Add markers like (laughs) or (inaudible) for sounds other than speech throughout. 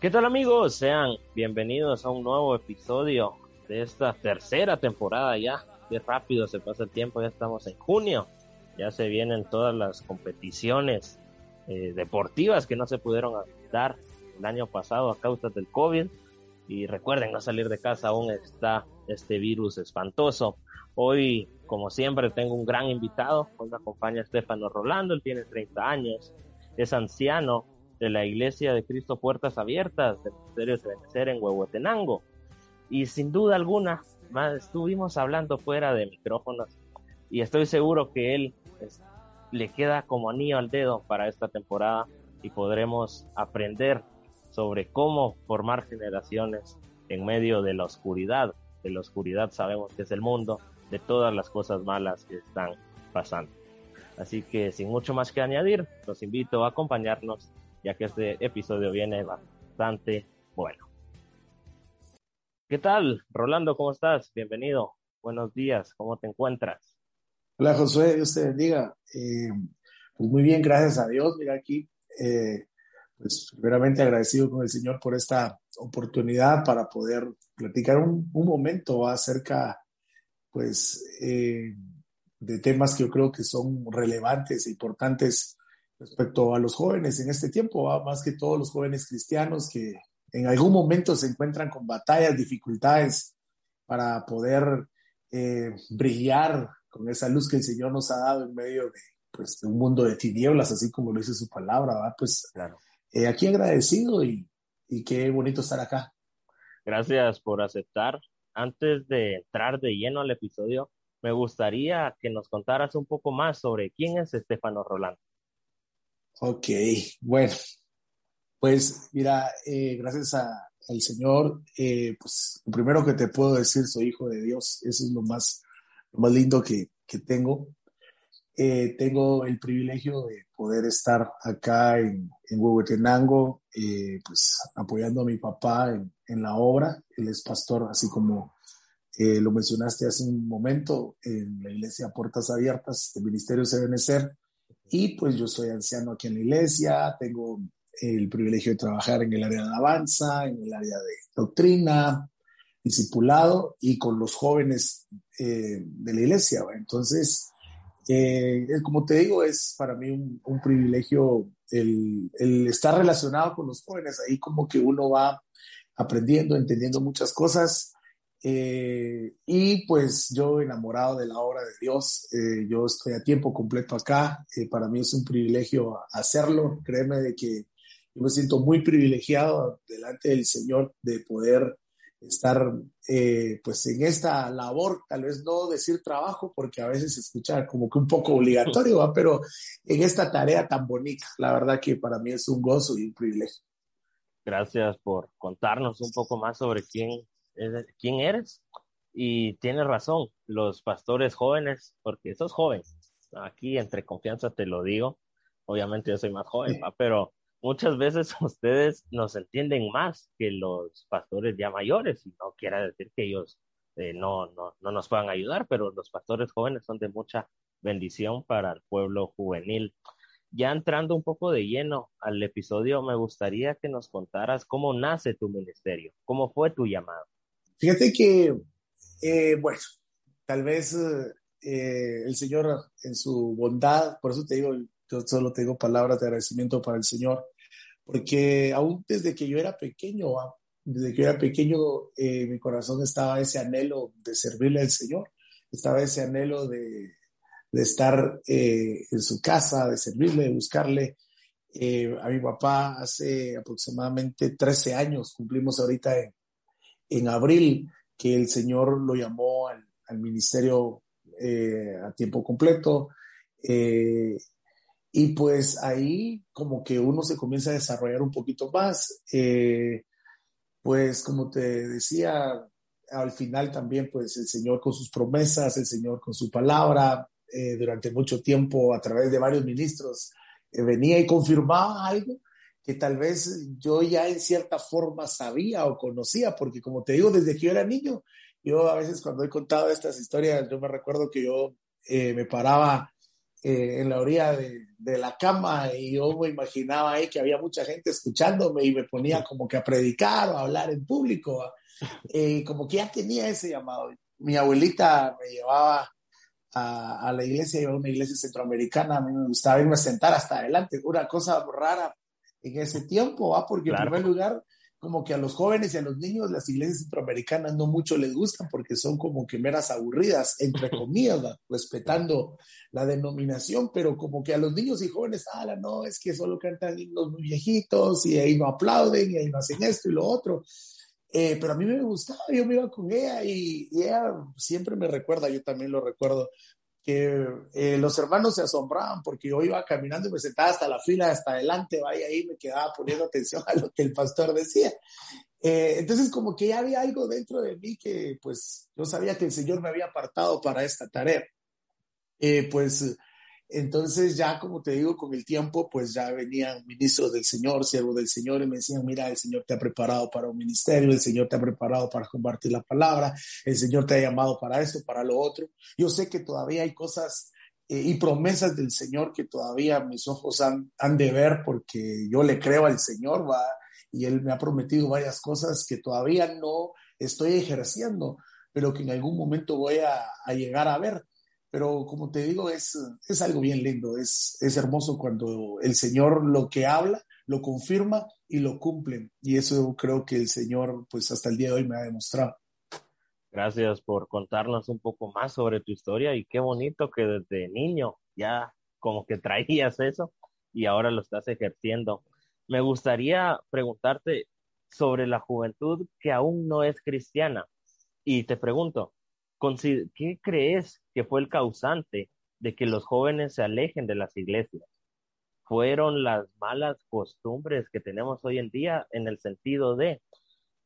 ¿Qué tal amigos? Sean bienvenidos a un nuevo episodio de esta tercera temporada ya. Qué rápido se pasa el tiempo, ya estamos en junio. Ya se vienen todas las competiciones eh, deportivas que no se pudieron dar el año pasado a causa del COVID. Y recuerden, no salir de casa aún está este virus espantoso. Hoy, como siempre, tengo un gran invitado. Hoy me acompaña Estefano Rolando, él tiene 30 años, es anciano, de la Iglesia de Cristo Puertas Abiertas del Ministerio de Benecer en Huehuetenango. Y sin duda alguna, más estuvimos hablando fuera de micrófonos y estoy seguro que él le queda como anillo al dedo para esta temporada y podremos aprender sobre cómo formar generaciones en medio de la oscuridad. De la oscuridad sabemos que es el mundo, de todas las cosas malas que están pasando. Así que sin mucho más que añadir, los invito a acompañarnos ya que este episodio viene bastante bueno. ¿Qué tal, Rolando? ¿Cómo estás? Bienvenido. Buenos días. ¿Cómo te encuentras? Hola, Josué. Dios te bendiga. Eh, pues muy bien, gracias a Dios. Mira aquí, eh, pues primeramente agradecido con el Señor por esta oportunidad para poder platicar un, momento acerca, pues, eh, de temas que yo creo que son relevantes e importantes respecto a los jóvenes en este tiempo, más que todos los jóvenes cristianos que en algún momento se encuentran con batallas, dificultades para poder eh, brillar con esa luz que el Señor nos ha dado en medio de, pues, un mundo de tinieblas, así como lo dice su palabra, ¿va? Pues claro. Eh, aquí agradecido y, y qué bonito estar acá. Gracias por aceptar. Antes de entrar de lleno al episodio, me gustaría que nos contaras un poco más sobre quién es Estefano Rolando. Ok, bueno, pues mira, eh, gracias al Señor, eh, pues lo primero que te puedo decir, soy hijo de Dios, eso es lo más, más lindo que, que tengo. Eh, tengo el privilegio de poder estar acá en, en Huehuetenango, pues apoyando a mi papá en, en, la obra. Él es pastor, así como lo mencionaste hace un momento, en la iglesia Puertas Abiertas del Ministerio de Benecer y pues yo soy anciano aquí en la iglesia, tengo el privilegio de trabajar en el área de alabanza, en el área de doctrina, discipulado y con los jóvenes eh, de la iglesia. Entonces, eh, como te digo, es para mí un, privilegio el, estar relacionado con los jóvenes. Ahí como que uno va aprendiendo, entendiendo muchas cosas eh, y pues yo enamorado de la obra de Dios, eh, yo estoy a tiempo completo acá, eh, para mí es un privilegio hacerlo, créeme de que yo me siento muy privilegiado delante del Señor de poder estar pues en esta labor, tal vez no decir trabajo, porque a veces se escucha como que un poco obligatorio, pero en esta tarea tan bonita, la verdad que para mí es un gozo y un privilegio. Gracias por contarnos un poco más sobre quién quién eres. Y tienes razón, los pastores jóvenes, porque sos joven, aquí entre confianza te lo digo, obviamente yo soy más joven, pero muchas veces (laughs) ustedes nos entienden más que los pastores ya mayores, y no quiere decir que ellos eh, no, no, no nos puedan ayudar, pero los pastores jóvenes son de mucha bendición para el pueblo juvenil. Ya entrando un poco de lleno al episodio, me gustaría que nos contaras cómo nace tu ministerio, cómo fue tu llamado. Fíjate que, eh, bueno, tal vez eh, el Señor en su bondad, por eso te digo, yo solo tengo palabras de agradecimiento para el Señor, porque aún desde que yo era pequeño, ah, desde que yo era pequeño, eh, mi corazón estaba ese anhelo de servirle al Señor, estaba ese anhelo de, de estar en su casa, de servirle, de buscarle. a mi papá hace aproximadamente 13 años, cumplimos ahorita en, en abril que el Señor lo llamó al, ministerio eh, a tiempo completo. Eh, y pues ahí como que uno se comienza a desarrollar un poquito más. Eh, pues como te decía, al final también pues el Señor con sus promesas, el Señor con su palabra, durante mucho tiempo a través de varios ministros, venía y confirmaba algo que tal vez yo ya en cierta forma sabía o conocía, porque como te digo, desde que yo era niño, yo a veces cuando he contado estas historias, yo me recuerdo que yo eh, me paraba eh, en la orilla de, de, la cama y yo me imaginaba ahí que había mucha gente escuchándome y me ponía como que a predicar o a hablar en público, (laughs) eh, como que ya tenía ese llamado. Mi abuelita me llevaba a, a la iglesia, iba a una iglesia centroamericana, a mí me gustaba irme a sentar hasta adelante, una cosa rara en ese tiempo, ¿va? porque en primer lugar como que a los jóvenes y a los niños las iglesias centroamericanas no mucho les gustan porque son como que meras aburridas, entre (laughs) comillas, respetando la denominación, pero como que a los niños y jóvenes, ah, no, es que solo cantan himnos muy viejitos y ahí no aplauden y ahí no hacen esto y lo otro. Eh, pero a mí me gustaba, yo me iba con ella y, y, ella siempre me recuerda, yo también lo recuerdo, que eh, los hermanos se asombraban porque yo iba caminando y me sentaba hasta la fila, hasta adelante, vaya ahí, me quedaba poniendo atención a lo que el pastor decía. Eh, entonces, como que ya había algo dentro de mí que, pues, yo sabía que el Señor me había apartado para esta tarea. Eh, pues entonces ya, como te digo, con el tiempo, pues ya venían ministros del Señor, siervos del Señor, y me decían, mira, el Señor te ha preparado para un ministerio, el Señor te ha preparado para compartir la palabra, el Señor te ha llamado para esto, para lo otro. Yo sé que todavía hay cosas eh, y promesas del Señor que todavía mis ojos han, de ver porque yo le creo al Señor, va, y Él me ha prometido varias cosas que todavía no estoy ejerciendo, pero que en algún momento voy a llegar a ver pero como te digo, es, es algo bien lindo, es, es hermoso cuando el Señor lo que habla, lo confirma y lo cumple. Y eso creo que el Señor, pues hasta el día de hoy me ha demostrado. Gracias por contarnos un poco más sobre tu historia y qué bonito que desde niño ya como que (laughs) traías eso y ahora lo estás ejerciendo. Me gustaría preguntarte sobre la juventud que aún no es cristiana. Y te pregunto, ¿qué crees que fue el causante de que los jóvenes se alejen de las iglesias? ¿Fueron las malas costumbres que tenemos hoy en día en el sentido de,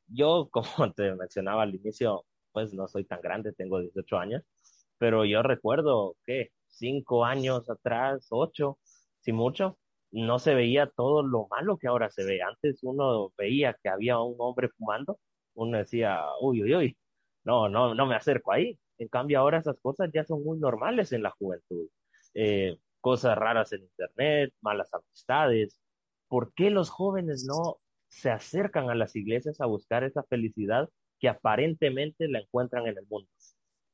yo (laughs) como te mencionaba al inicio, pues no soy tan grande, tengo 18 años, pero yo recuerdo que cinco años atrás, ocho, si mucho, no se veía todo lo malo que ahora se ve. Antes uno veía que había un hombre fumando, uno decía, uy, uy, uy, no, no, no me acerco ahí. En cambio, ahora esas cosas ya son muy normales en la juventud. Eh, cosas raras en Internet, malas amistades. ¿Por qué los jóvenes no se acercan a las iglesias a buscar esa felicidad que aparentemente la encuentran en el mundo?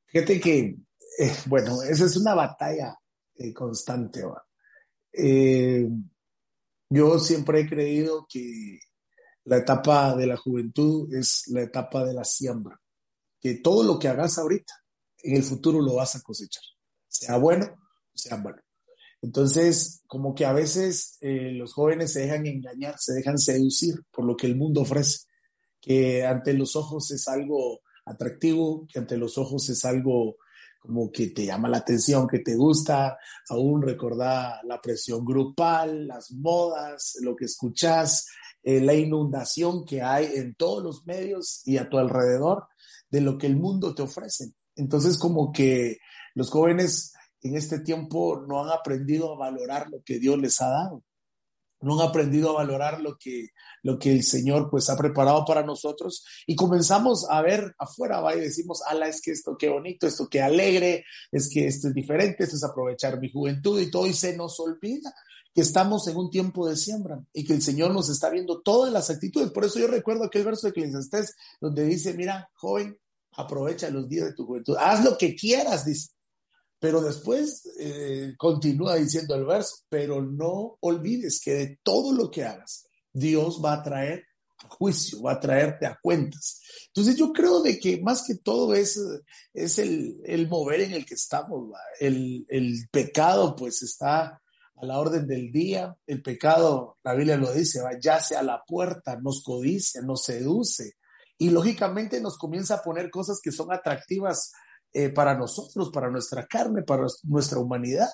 Fíjate que, eh, bueno, esa es una batalla eh, constante. yo siempre he creído que la etapa de la juventud es la etapa de la siembra que todo lo que hagas ahorita, en el futuro lo vas a cosechar, sea bueno sea malo. Entonces, como que a veces eh, los jóvenes se dejan engañar, se dejan seducir por lo que el mundo ofrece, que ante los ojos es algo atractivo, que ante los ojos es algo como que te llama la atención, que te gusta, aún recordar la presión grupal, las modas, lo que escuchas, eh, la inundación que hay en todos los medios y a tu alrededor de lo que el mundo te ofrece. Entonces, como que los jóvenes en este tiempo no han aprendido a valorar lo que Dios les ha dado. No han aprendido a valorar lo que, lo que el Señor pues ha preparado para nosotros y comenzamos a ver afuera, va y decimos, ala, es que esto qué bonito, esto qué alegre, es que esto es diferente, esto es aprovechar mi juventud y todo y se nos olvida que estamos en un tiempo de siembra y que el Señor nos está viendo todas las actitudes. Por eso yo recuerdo aquel verso de Eclesiastés donde dice, mira, joven, aprovecha los días de tu juventud, haz lo que quieras, dice. Pero después eh, continúa diciendo el verso, pero no olvides que de todo lo que hagas, Dios va a traer juicio, va a traerte a cuentas. Entonces yo creo de que más que todo es, es el, el mover en el que estamos. El, el pecado pues está a la orden del día. El pecado, la Biblia lo dice, va, yace a la puerta, nos codicia, nos seduce. Y lógicamente nos comienza a poner cosas que son atractivas eh, para nosotros, para nuestra carne, para nuestra humanidad.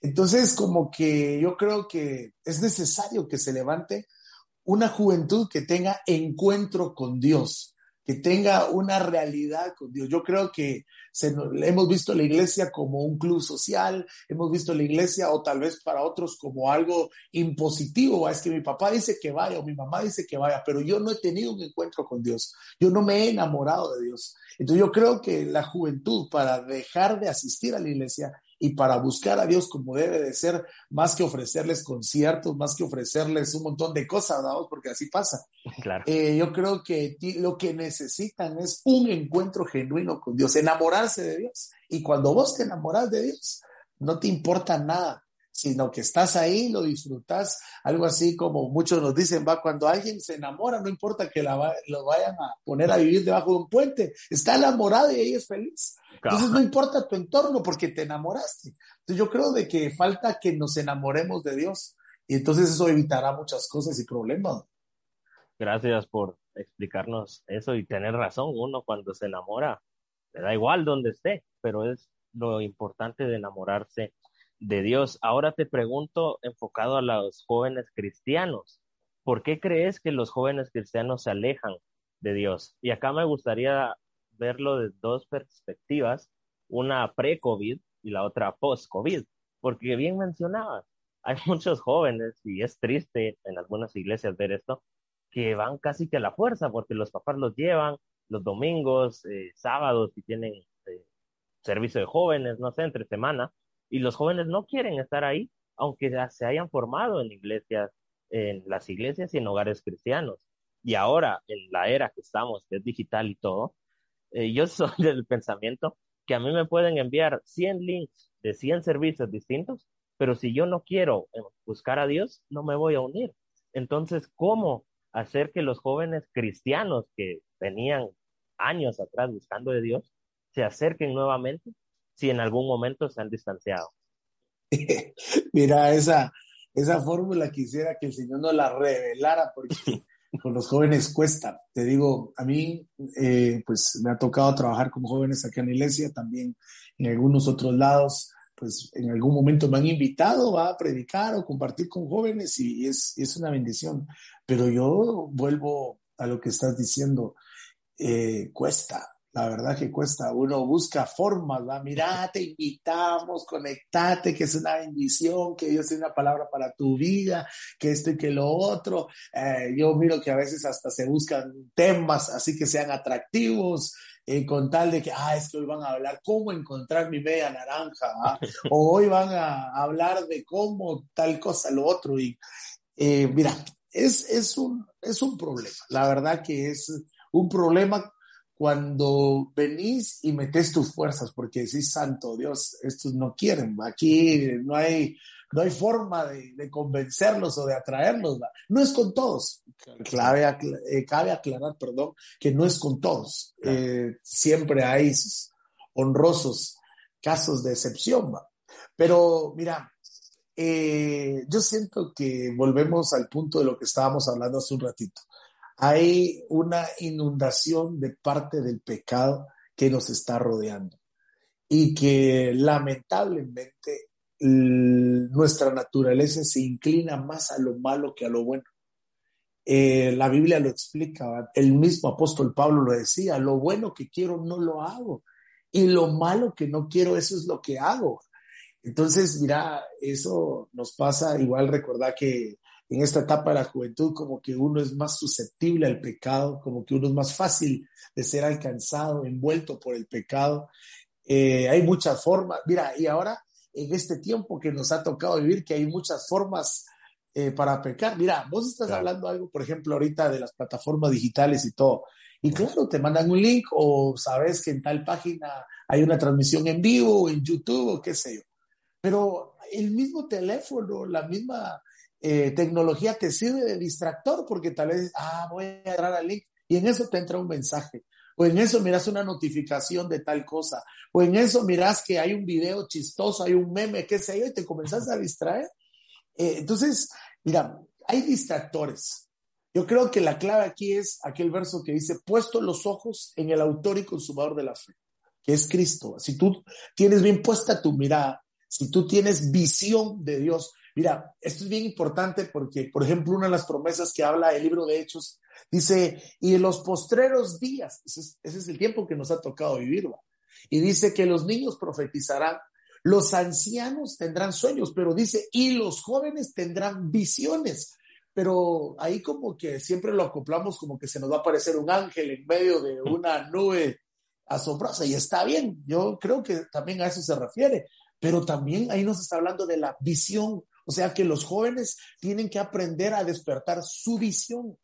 Entonces, como que yo creo que es necesario que se levante una juventud que tenga encuentro con Dios, que tenga una realidad con Dios. Yo creo que hemos visto la iglesia como un club social, hemos visto la iglesia o tal vez para otros como algo impositivo, es que mi papá dice que vaya o mi mamá dice que vaya, pero yo no he tenido un encuentro con Dios, yo no me he enamorado de Dios. Entonces yo creo que la juventud para dejar de asistir a la iglesia y para buscar a Dios como debe de ser, más que ofrecerles conciertos, más que ofrecerles un montón de cosas, ¿no? porque así pasa. Claro. Eh, yo creo que lo que necesitan es un encuentro genuino con Dios, enamorarse de Dios. Y cuando vos te enamoras de Dios, no te importa nada sino que estás ahí, lo disfrutas, algo así como muchos nos dicen, va, cuando alguien se enamora, no importa que la, lo vayan a poner a vivir debajo de un puente, está enamorado y ahí es feliz. Entonces no importa tu entorno porque te enamoraste. Entonces yo creo de que falta que nos enamoremos de Dios y entonces eso evitará muchas cosas y problemas. Gracias por explicarnos eso y tener razón. Uno cuando se enamora, le da igual donde esté, pero es lo importante de enamorarse de Dios. Ahora te pregunto, enfocado a los jóvenes cristianos, ¿por qué crees que los jóvenes cristianos se alejan de Dios? Y acá me gustaría verlo de dos perspectivas, una pre-COVID y la otra post-COVID, porque bien mencionabas, hay (laughs) muchos jóvenes, y es triste en algunas iglesias ver esto, que van casi que a la fuerza, porque los papás los llevan los domingos, eh, sábados, y tienen eh, servicio de jóvenes, no sé, entre semana, y los jóvenes no quieren estar ahí, aunque se hayan formado en iglesias, en las iglesias y en hogares cristianos. Y ahora, en la era que estamos, que es digital y todo, eh, yo (laughs) soy del pensamiento que a mí me pueden enviar 100 links de 100 servicios distintos, pero si yo no quiero eh, buscar a Dios, no me voy a unir. Entonces, ¿cómo hacer que los jóvenes cristianos que tenían años atrás buscando de Dios se acerquen nuevamente si en algún momento se han distanciado. (laughs) Mira, esa, esa fórmula quisiera que el Señor nos la revelara porque (laughs) con los jóvenes cuesta. Te digo, a mí eh, pues me ha tocado trabajar con jóvenes aquí en la iglesia, también en algunos otros lados, pues en algún momento me han invitado a predicar o compartir con jóvenes y es, es una bendición. Pero yo vuelvo a lo que estás diciendo, eh, cuesta, la verdad que cuesta, uno busca formas, va, mira, te invitamos, conectate, que es una bendición, que Dios tiene una palabra para tu vida, que esto y que lo otro. Eh, yo miro que a veces hasta se buscan temas así que sean atractivos, eh, con tal de que, ah, es que hoy van a hablar cómo encontrar mi media naranja, (laughs) o hoy van a hablar de cómo tal cosa, lo otro. Y eh, mira, es, es, un, es un problema, la verdad que es un problema cuando venís y metes tus fuerzas, porque decís, santo Dios, estos no quieren, aquí no hay, no hay forma de, convencerlos o de atraerlos, no es con todos. Clave, eh, cabe aclarar, perdón, que no es con todos. Eh, siempre hay honrosos casos de excepción, pero mira, eh, yo siento que volvemos al punto de lo que estábamos hablando hace un ratito hay una inundación de parte del pecado que nos está rodeando y que lamentablemente nuestra naturaleza se inclina más a lo malo que a lo bueno. Eh, la Biblia lo explica, el mismo apóstol Pablo lo decía, lo bueno que quiero no lo hago y lo malo que no quiero, eso es lo que hago. Entonces, mira, eso nos pasa, igual recordar que en esta etapa de la juventud como que uno es más susceptible al pecado, como que uno es más fácil de ser alcanzado, envuelto por el pecado. Eh, hay muchas formas, mira, y ahora en este tiempo que nos ha tocado vivir, que hay muchas formas eh, para pecar. Mira, vos estás hablando algo, por ejemplo, ahorita de las plataformas digitales y todo. Y claro, te mandan un link o sabes que en tal página hay una transmisión en vivo en YouTube o qué sé yo. Pero el mismo teléfono, la misma eh, tecnología te sirve de distractor porque tal vez, ah, voy a entrar al link y en eso te entra un mensaje. O en eso miras una notificación de tal cosa. O en eso miras que hay un video chistoso, hay un meme, qué sé yo, y te comenzas a distraer. Eh, entonces, mira, hay distractores. Yo creo que la clave aquí es aquel verso que dice, puesto los ojos en el autor y consumador de la fe, que es Cristo. Si tú tienes bien puesta tu mirada, si tú tienes visión de Dios, Mira, esto es bien importante porque, por ejemplo, una de las promesas que habla el libro de Hechos dice, y en los postreros días, ese es, el tiempo que nos ha tocado vivir, y dice que los niños profetizarán, los ancianos tendrán sueños, pero dice, y los jóvenes tendrán visiones. Pero ahí como que siempre lo acoplamos como que se nos va a aparecer un ángel en medio de una nube asombrosa y está bien, yo creo que también a eso se refiere, pero también ahí nos está hablando de la visión. O sea que los jóvenes tienen que aprender a despertar su visión,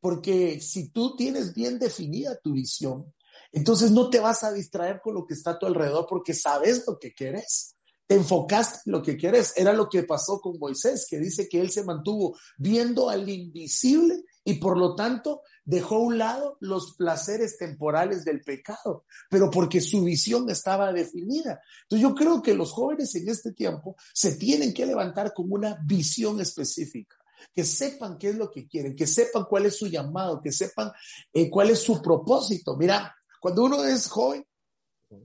porque si tú tienes bien definida tu visión, entonces no te vas a distraer con lo que está a tu alrededor porque sabes lo que quieres. Te enfocaste en lo que quieres. Era lo que pasó con Moisés, que dice que él se mantuvo viendo al invisible y por lo tanto dejó a un lado los placeres temporales del pecado, pero porque su visión estaba definida. Entonces yo creo que los jóvenes en este tiempo se tienen que levantar con una visión específica que sepan qué es lo que quieren, que sepan cuál es su llamado, que sepan eh, cuál es su propósito. Mira, cuando uno es joven,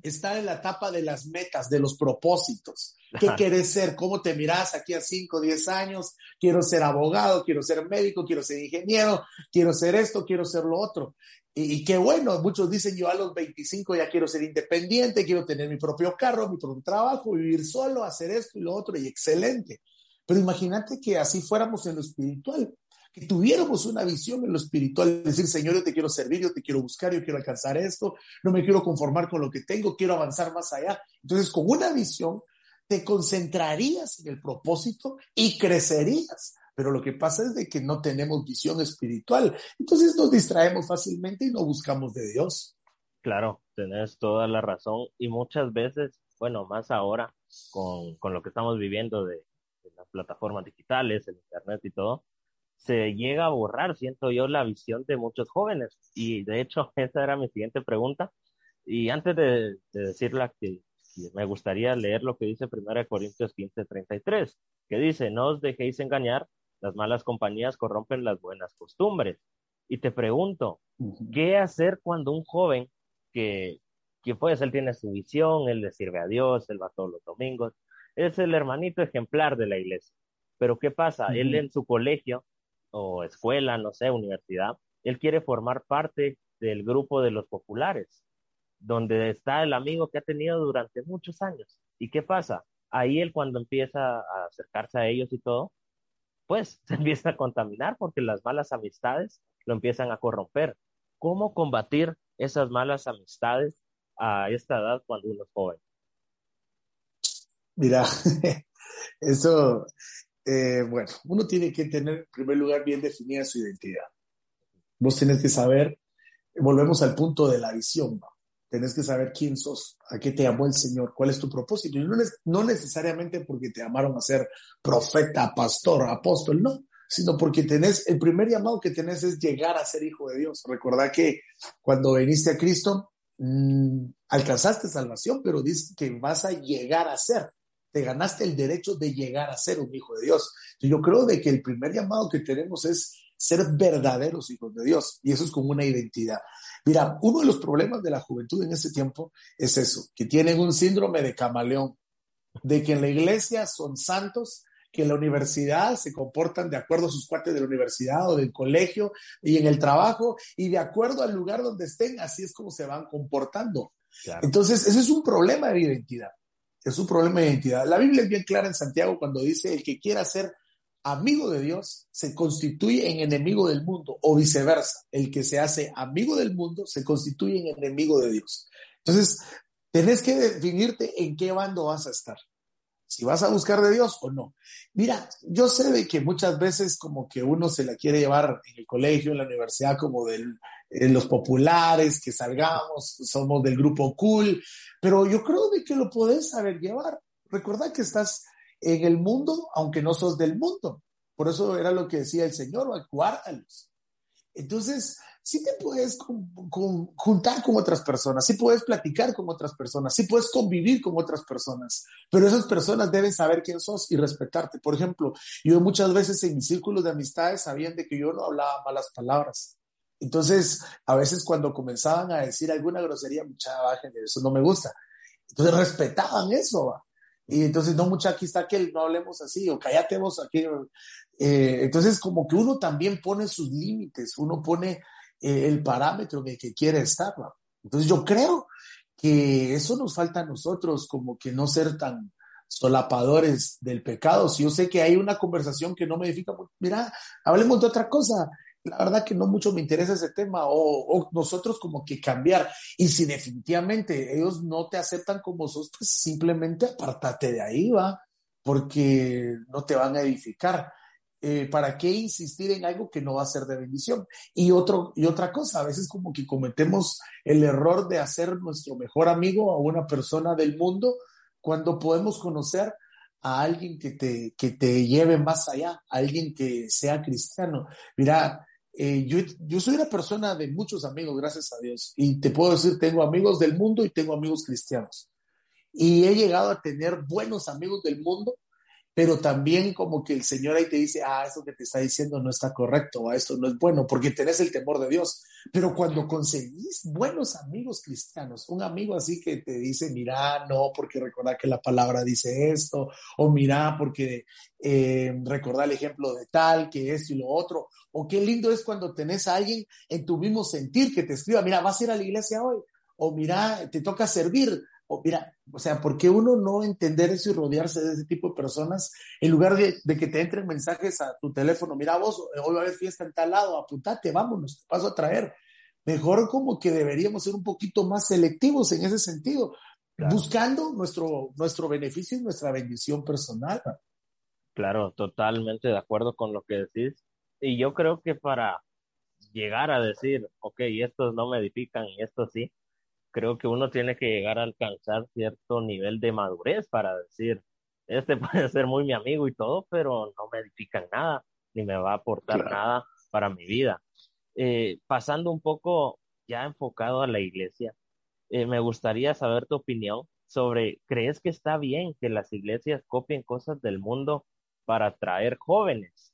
está en la etapa de las metas, de los propósitos. ¿Qué quieres ser? ¿Cómo te miras aquí a 5, 10 años? Quiero ser abogado, quiero ser médico, quiero ser ingeniero, quiero ser esto, quiero ser lo otro. Y, qué bueno, muchos dicen yo a los 25 ya quiero ser independiente, quiero tener mi propio carro, mi propio trabajo, vivir solo, hacer esto y lo otro, y excelente. Pero imagínate que así fuéramos en lo espiritual que tuviéramos una visión en lo espiritual, decir, Señor, yo te quiero servir, yo te quiero buscar, yo quiero alcanzar esto, no me quiero conformar con lo que tengo, quiero avanzar más allá. Entonces, con una visión, te concentrarías en el propósito y crecerías. Pero lo que pasa es de que no tenemos visión espiritual. Entonces nos distraemos fácilmente y no buscamos de Dios. Claro, tenés toda la razón. Y muchas veces, bueno, más ahora con, con lo que estamos viviendo de, de las plataformas digitales, el Internet y todo, se llega a borrar, siento yo, la visión de muchos jóvenes. Y de hecho, (laughs) esa era mi siguiente pregunta. Y antes de, decirla, que, me gustaría leer lo que dice 1 Corintios 15, 33, que dice, no os dejéis engañar, las malas compañías corrompen las buenas costumbres. Y te pregunto, ¿qué hacer cuando un joven que, que pues él tiene su visión, él le sirve a Dios, él va todos los domingos, es el hermanito ejemplar de la iglesia? Pero ¿qué pasa? Él en su colegio o escuela, no sé, universidad, él quiere formar parte del grupo de los populares, donde está el amigo que ha tenido durante muchos años. ¿Y qué pasa? Ahí él cuando empieza a acercarse a ellos y todo, pues (laughs) se empieza a contaminar porque las malas amistades lo empiezan a corromper. ¿Cómo combatir esas malas amistades a esta edad cuando uno es joven? Mira, (laughs) eso eh, bueno, uno tiene que tener en primer lugar bien definida su identidad. Vos tenés que saber, volvemos al punto de la visión, ¿no? tenés que saber quién sos, a qué te llamó el Señor, cuál es tu propósito. Y no, no necesariamente porque te llamaron a ser profeta, pastor, apóstol, no, sino porque tenés, el primer llamado que tenés es llegar a ser hijo de Dios. Recordá que cuando viniste a Cristo, mmm, alcanzaste salvación, pero dices que vas a llegar a ser te ganaste el derecho de llegar a ser un hijo de Dios. Yo creo de que el primer llamado que tenemos es ser verdaderos hijos de Dios y eso es como una identidad. Mira, uno de los problemas de la juventud en ese tiempo es eso, que tienen un síndrome de camaleón, de que en la iglesia son santos, que en la universidad se comportan de acuerdo a sus cuates de la universidad o del colegio y en el trabajo y de acuerdo al lugar donde estén, así es como se van comportando. Entonces, ese es un problema de identidad es un problema de identidad. La Biblia es bien clara en Santiago cuando dice, el que quiera ser amigo de Dios se constituye en enemigo del mundo o viceversa. El que se hace amigo del mundo se constituye en enemigo de Dios. Entonces, tenés que definirte en qué bando vas a estar. Si vas a buscar de Dios o no. Mira, yo sé de que muchas veces como que uno se la quiere llevar en el colegio, en la universidad, como de los populares, que salgamos, somos del grupo cool, pero yo creo de que lo podés saber llevar. Recuerda que estás en el mundo, aunque no sos del mundo. Por eso era lo que decía el Señor, guárdalos. Entonces, sí te puedes juntar con otras personas, sí puedes platicar con otras personas, sí puedes convivir con otras personas, pero esas personas deben saber quién sos y respetarte. Por ejemplo, yo muchas veces en mis círculos de amistades sabían de que yo no hablaba malas palabras. Entonces, a veces cuando comenzaban a decir alguna grosería, mucha baja, eso no me gusta. Entonces respetaban eso. Y entonces, no, mucha, aquí está aquel, no hablemos así, o cállate vos aquí. Eh, entonces, como que uno también pone sus límites, uno pone eh, el parámetro en el que quiere estar. Entonces, yo creo que eso nos falta a nosotros, como que no ser tan solapadores del pecado. Si yo sé que hay una conversación que no me edifica, pues, mira, hablemos de otra cosa la verdad que no mucho me interesa ese tema o, nosotros como que cambiar. Y si definitivamente ellos no te aceptan como sos, pues simplemente apártate de ahí, va, porque no te van a edificar. Eh, ¿Para qué insistir en algo que no va a ser de bendición? Y, otro, y otra cosa, a veces como que cometemos el error de hacer nuestro mejor amigo a una persona del mundo cuando podemos conocer a alguien que te, que te lleve más allá, a alguien que sea cristiano. Mira, eh, yo, yo soy una persona de muchos amigos, gracias a Dios, y te puedo decir, tengo amigos del mundo y tengo amigos cristianos. Y he llegado a tener buenos amigos del mundo pero también como que el Señor ahí te dice, ah, eso que te está diciendo no está correcto, o esto no es bueno, porque tenés el temor de Dios. Pero cuando conseguís buenos amigos cristianos, un amigo así que te dice, mira, no, porque recordá que la palabra dice esto, o mira, porque eh, recordá el ejemplo de tal, que esto y lo otro, o qué lindo es cuando tenés a alguien en tu mismo sentir que te escriba, mira, vas a ir a la iglesia hoy, o mira, te toca servir, o mira, o sea, ¿por qué uno no entender eso y rodearse de ese tipo de personas en lugar de, que te entren mensajes a tu teléfono? Mira, vos, hoy va a haber fiesta en tal lado, apuntate, vámonos, te paso a traer. Mejor como que deberíamos ser un poquito más selectivos en ese sentido, buscando nuestro, nuestro beneficio y nuestra bendición personal. Claro, totalmente de acuerdo con lo que decís. Y yo creo que para llegar a decir, ok, estos no me edifican y estos sí, creo que uno tiene que llegar a alcanzar cierto nivel de madurez para decir, este (laughs) puede ser muy mi amigo y todo, pero no me edifica nada, ni me va a aportar nada para mi vida. Eh, pasando un poco ya enfocado a la iglesia, eh, me gustaría saber tu opinión sobre, ¿crees que está bien que las iglesias copien cosas del mundo para atraer jóvenes?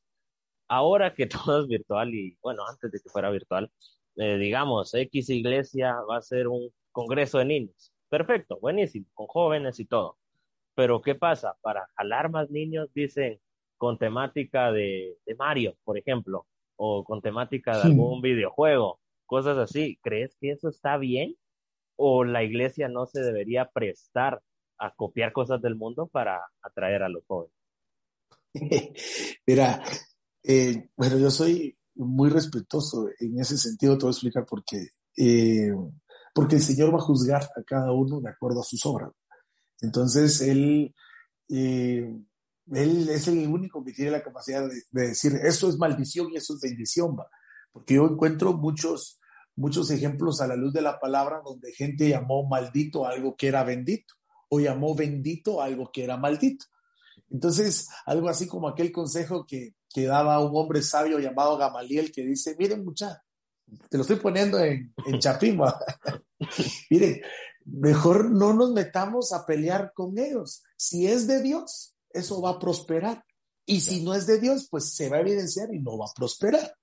Ahora que (laughs) todo es virtual y, bueno, antes de que fuera virtual, eh, digamos, X iglesia va a ser un congreso de niños. Perfecto, buenísimo, con jóvenes y todo. Pero ¿qué pasa? Para jalar más niños, dicen con temática de, Mario, por ejemplo, o con temática de algún videojuego, cosas así. ¿Crees que eso está bien? ¿O la iglesia no se debería prestar a copiar cosas del mundo para atraer a los jóvenes? (laughs) Mira, eh, bueno, yo soy muy respetuoso en ese sentido, te voy a explicar por qué. Eh, porque el Señor va a juzgar a cada uno de acuerdo a sus obras. Entonces, Él, eh, él es el único que tiene la capacidad de, decir, eso es maldición y eso es bendición, ¿va? porque yo encuentro muchos, muchos ejemplos a la luz de la palabra donde gente llamó maldito algo que era bendito o llamó bendito algo que era maldito. Entonces, algo así como aquel consejo que, que daba un hombre sabio llamado Gamaliel que dice, miren muchachos, te lo estoy poniendo en, en (laughs) Chapimba. (laughs) Miren, mejor no nos metamos a pelear con ellos. Si es de Dios, eso va a prosperar. Y si no es de Dios, pues se va a evidenciar y no va a prosperar.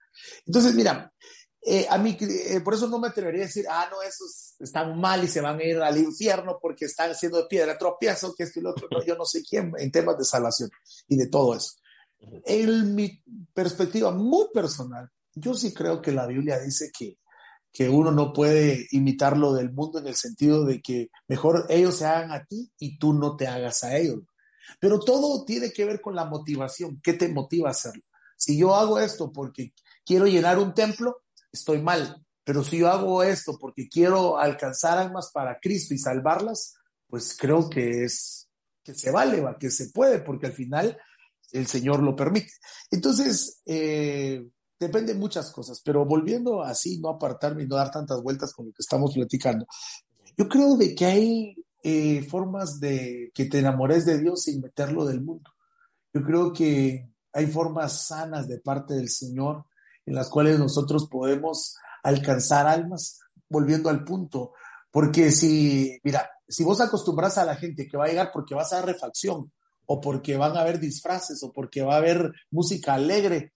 Entonces, mira, eh, a mí, eh, por eso no me atrevería a decir, ah, no, esos están mal y se van a ir al infierno porque están haciendo de piedra tropiezo, que esto y lo otro, yo no sé quién, en temas de salvación y de todo eso. En mi perspectiva muy personal, yo sí creo que la Biblia dice que, que uno no puede imitar lo del mundo en el sentido de que mejor ellos se hagan a ti y tú no te hagas a ellos. Pero todo tiene que ver con la motivación. ¿Qué te motiva a hacerlo? Si yo hago esto porque quiero llenar un templo, estoy mal. Pero si yo hago esto porque quiero alcanzar almas para Cristo y salvarlas, pues creo que es que se vale, que se puede, porque al final el Señor lo permite. Entonces, eh, depende de muchas cosas, pero volviendo así, no apartarme y no dar tantas vueltas con lo que estamos platicando, yo creo de que hay eh, formas de que te enamores de Dios sin meterlo del mundo. Yo creo que hay formas sanas de parte del Señor en las cuales nosotros podemos alcanzar almas, volviendo al punto, porque si, mira, si vos acostumbras a la gente que va a llegar porque vas a dar refacción, o porque van a haber disfraces, o porque va a haber música alegre,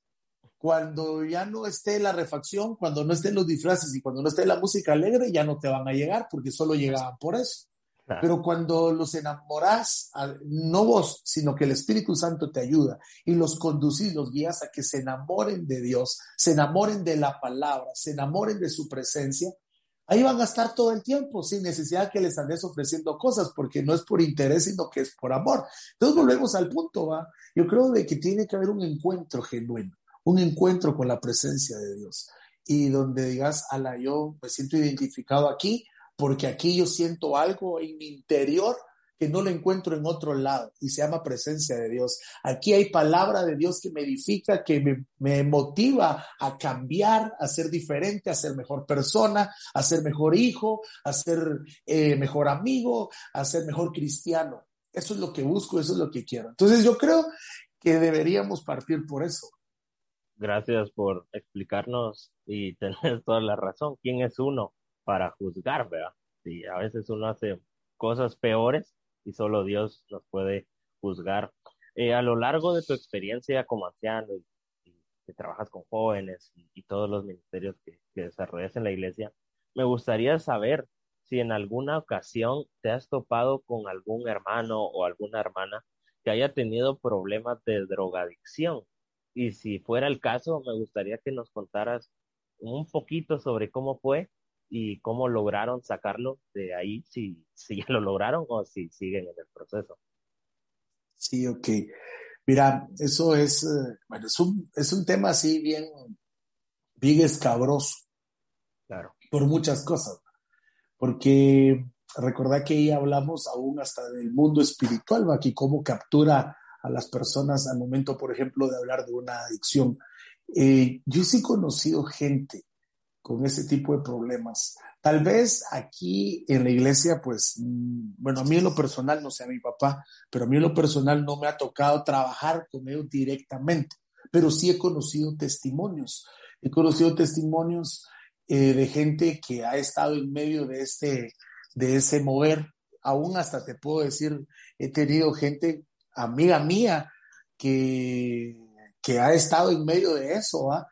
cuando ya no esté la refacción, cuando no estén los disfraces y cuando no esté la música alegre, ya no te van a llegar porque solo llegaban por eso. Pero cuando los enamoras, no vos, sino que el Espíritu Santo te ayuda y los conducís, los guías a que se enamoren de Dios, se enamoren de la palabra, se enamoren de su presencia, ahí van a estar todo el tiempo sin necesidad que les andes ofreciendo cosas, porque no es por interés, sino que es por amor. Entonces volvemos al punto, ¿va? Yo creo de que tiene que haber un encuentro genuino un encuentro con la presencia de Dios y donde digas, ala, yo me siento identificado aquí porque aquí yo siento algo en mi interior que no lo encuentro en otro lado y se llama presencia de Dios. Aquí hay palabra de Dios que me edifica, que me, motiva a cambiar, a ser diferente, a ser mejor persona, a ser mejor hijo, a ser eh, mejor amigo, a ser mejor cristiano. Eso es lo que busco, eso es lo que quiero. Entonces yo creo que deberíamos partir por eso. Gracias por explicarnos y (laughs) tener toda la razón. ¿Quién es uno para juzgar, verdad? A veces uno hace cosas peores y solo Dios nos puede juzgar. Eh, a lo largo de tu experiencia como anciano y, que trabajas con jóvenes y, todos los ministerios que, que desarrollas en la iglesia, me gustaría saber si en alguna ocasión te has topado con algún hermano o alguna hermana que haya tenido problemas de drogadicción. Y si fuera el caso, me gustaría que nos contaras un poquito sobre cómo fue y cómo lograron sacarlo de ahí, si, (laughs) si ya lo lograron o si siguen en el proceso. Sí, ok. Mira, eso es, eh, bueno, es un, es un tema así bien, bien escabroso. Claro. Por muchas cosas. Porque recordad que ahí hablamos aún hasta del mundo espiritual, aquí cómo captura a las personas al momento, por ejemplo, de hablar de una adicción. Eh, yo sí he conocido gente con ese tipo de problemas. Tal vez aquí en la iglesia, pues, mm, bueno, a mí en lo personal, no sé a mi papá, pero a mí en lo personal no me ha tocado trabajar con ellos directamente, pero sí he conocido testimonios. He conocido testimonios eh, de gente que ha estado en medio de, este, de ese mover. Aún hasta te puedo decir, he tenido gente, amiga mía, que, que ha estado en medio de eso, ¿ah?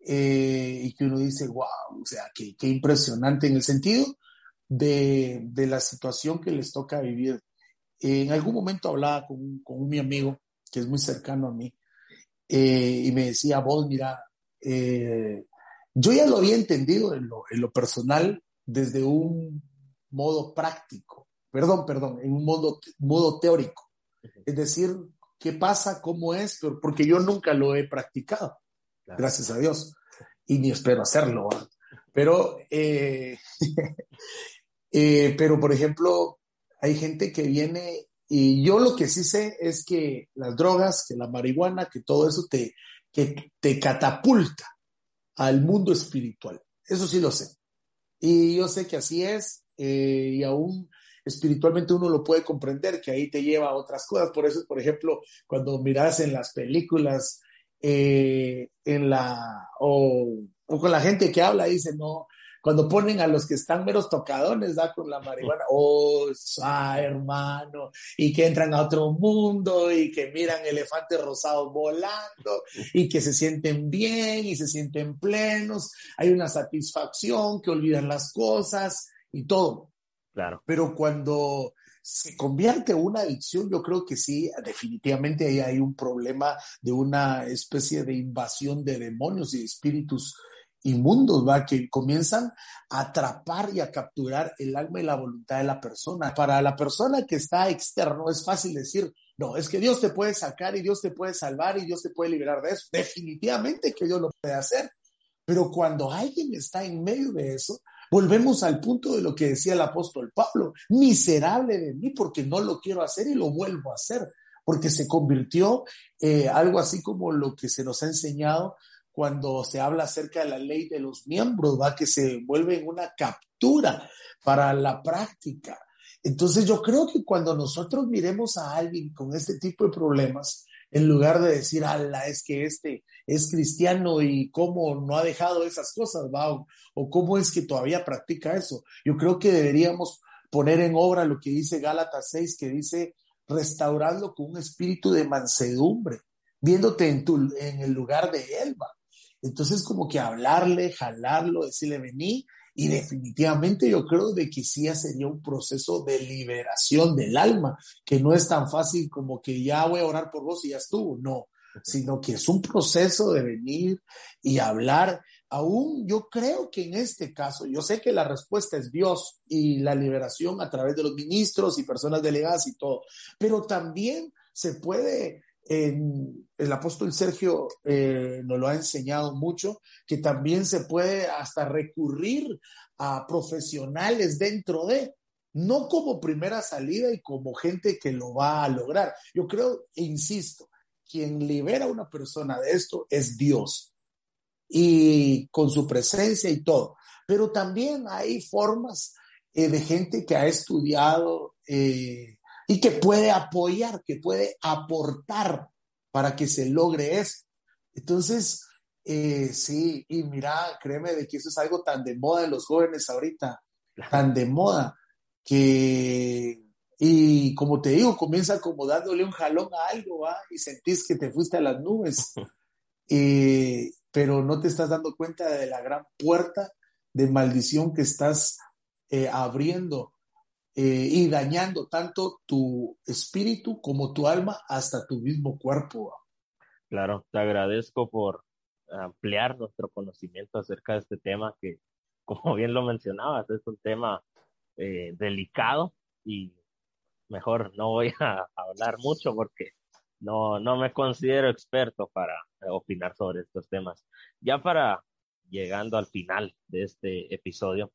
Eh, y que uno dice, wow, o sea, qué, qué impresionante en el sentido de, de, la situación que les toca vivir. en algún momento hablaba con, con, mi amigo, que es muy cercano a mí, eh, y me decía, vos, mira, eh, yo ya lo había entendido en lo, en lo, personal desde un modo práctico, perdón, perdón, en un modo, modo teórico. Es decir, qué pasa, cómo es, porque yo nunca lo he practicado gracias a Dios, y ni espero hacerlo. Pero, eh, (laughs) eh, pero, por ejemplo, hay gente que viene y yo lo que sí sé es que las drogas, que la marihuana, que todo eso te, que te catapulta al mundo espiritual. Eso sí lo sé. Y yo sé que así es, eh, y aún espiritualmente uno lo puede comprender, que ahí te lleva a otras cosas. Por eso, por ejemplo, cuando miras en las películas eh, en la, o, con la gente que habla, dice, no, cuando ponen a los que están meros tocadones, da con la marihuana, oh, hermano, y que entran a otro mundo y que miran elefantes rosados volando y que se sienten bien y se sienten plenos, hay una satisfacción, que olvidan las cosas y todo. Claro. Pero cuando se convierte en una adicción, yo creo que sí, definitivamente ahí hay un problema de una especie de invasión de demonios y espíritus inmundos, ¿va? Que comienzan a atrapar y a capturar el alma y la voluntad de la persona. Para la persona que está externo es fácil decir, no, es que Dios te puede sacar y Dios te puede salvar y Dios te puede liberar de eso. Definitivamente que Dios lo puede hacer. Pero cuando alguien está en medio de eso, Volvemos al punto de lo que decía el apóstol Pablo, miserable de mí porque no lo quiero hacer y lo vuelvo a hacer, porque se convirtió eh, algo así como lo que se nos ha enseñado cuando se habla acerca de la ley de los miembros, va que se vuelve una captura para la práctica. Entonces yo creo que cuando nosotros miremos a alguien con este tipo de problemas, en lugar de decir, ala, es que este es cristiano y cómo no ha dejado esas cosas, ¿va? O, cómo es que todavía practica eso. Yo creo que deberíamos poner en obra lo que dice Gálatas 6, que dice, restaurando con un espíritu de mansedumbre, viéndote en, tu, en el lugar de él, ¿va? Entonces, como que hablarle, jalarlo, decirle, vení, y definitivamente yo creo de que sí sería un proceso de liberación del alma, que no es tan fácil como que ya voy a orar por vos y ya estuvo, no, sino que es un proceso de venir y hablar. Aún yo creo que en este caso, yo sé que la respuesta es Dios y la liberación a través de los ministros y personas delegadas y todo, pero también se puede el apóstol Sergio eh, nos lo ha enseñado mucho, que también se puede hasta recurrir a profesionales dentro de, no como primera salida y como gente que lo va a lograr. Yo creo, e insisto, quien libera a una persona de esto es Dios y con su presencia y todo. Pero también hay formas eh, de gente que ha estudiado eh, y que puede apoyar, que puede aportar para que se logre eso. Entonces, eh, sí, y mira, créeme de que eso es algo tan de moda en los jóvenes ahorita, tan de moda, que, y como te digo, comienza como dándole un jalón a algo, ¿va? Y sentís que te fuiste a las nubes, (laughs) pero no te estás dando cuenta de la gran puerta de maldición que estás eh, abriendo eh, y dañando tanto tu espíritu como tu alma hasta tu mismo cuerpo. Claro, te agradezco por ampliar nuestro conocimiento acerca de este tema que, como bien lo mencionabas, es un tema eh, delicado y mejor no voy a (laughs) hablar mucho porque no, no me considero experto para opinar sobre estos temas. Ya para llegando al final de este episodio,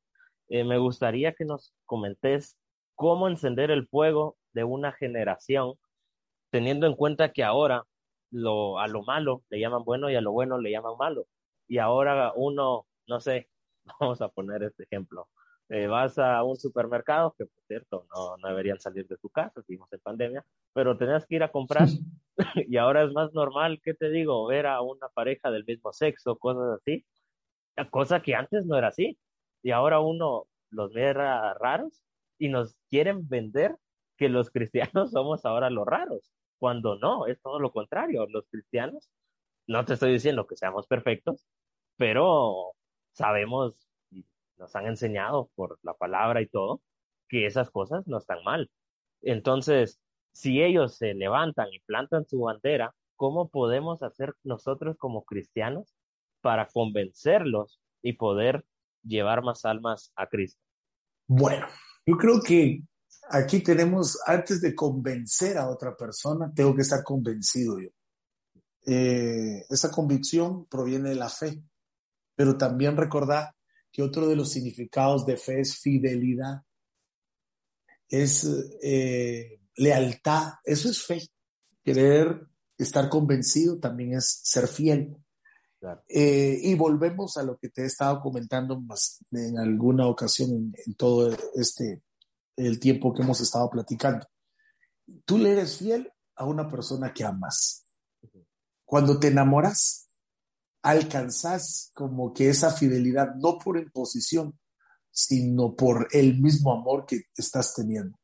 eh, me gustaría que nos comentes cómo encender el fuego de una generación, teniendo en cuenta que ahora lo, a lo malo le llaman bueno y a lo bueno le llaman malo. Y ahora uno, no sé, (laughs) vamos a poner este ejemplo. Eh, vas a un supermercado, que por cierto no, no deberían salir de tu casa, seguimos en pandemia, pero tenías que ir a comprar (laughs) y ahora es más normal, ¿qué te digo? Ver a una pareja del mismo sexo, cosas así, cosa que antes no era así. Y ahora uno los ve raros y nos quieren vender que los cristianos (laughs) somos ahora los raros, cuando no, es todo lo contrario. Los cristianos, no te estoy diciendo que seamos perfectos, pero sabemos nos han enseñado por la palabra y todo que esas cosas no están mal. Entonces, si ellos se levantan y plantan su bandera, ¿cómo podemos hacer nosotros como cristianos para convencerlos y poder llevar más almas a Cristo? Bueno, yo creo que aquí tenemos, antes de convencer a otra persona, tengo que estar convencido yo. Eh, esa convicción proviene de la fe, pero también recordar que otro de los significados de fe es fidelidad, es eh, lealtad, eso es fe. Querer estar convencido también es ser fiel. Eh, y volvemos a lo que te he estado comentando más en alguna ocasión en, todo este el tiempo que hemos estado platicando. Tú le eres fiel a una persona que amas. Cuando te enamoras, alcanzas como que esa fidelidad, no por imposición, sino por el mismo amor que estás teniendo.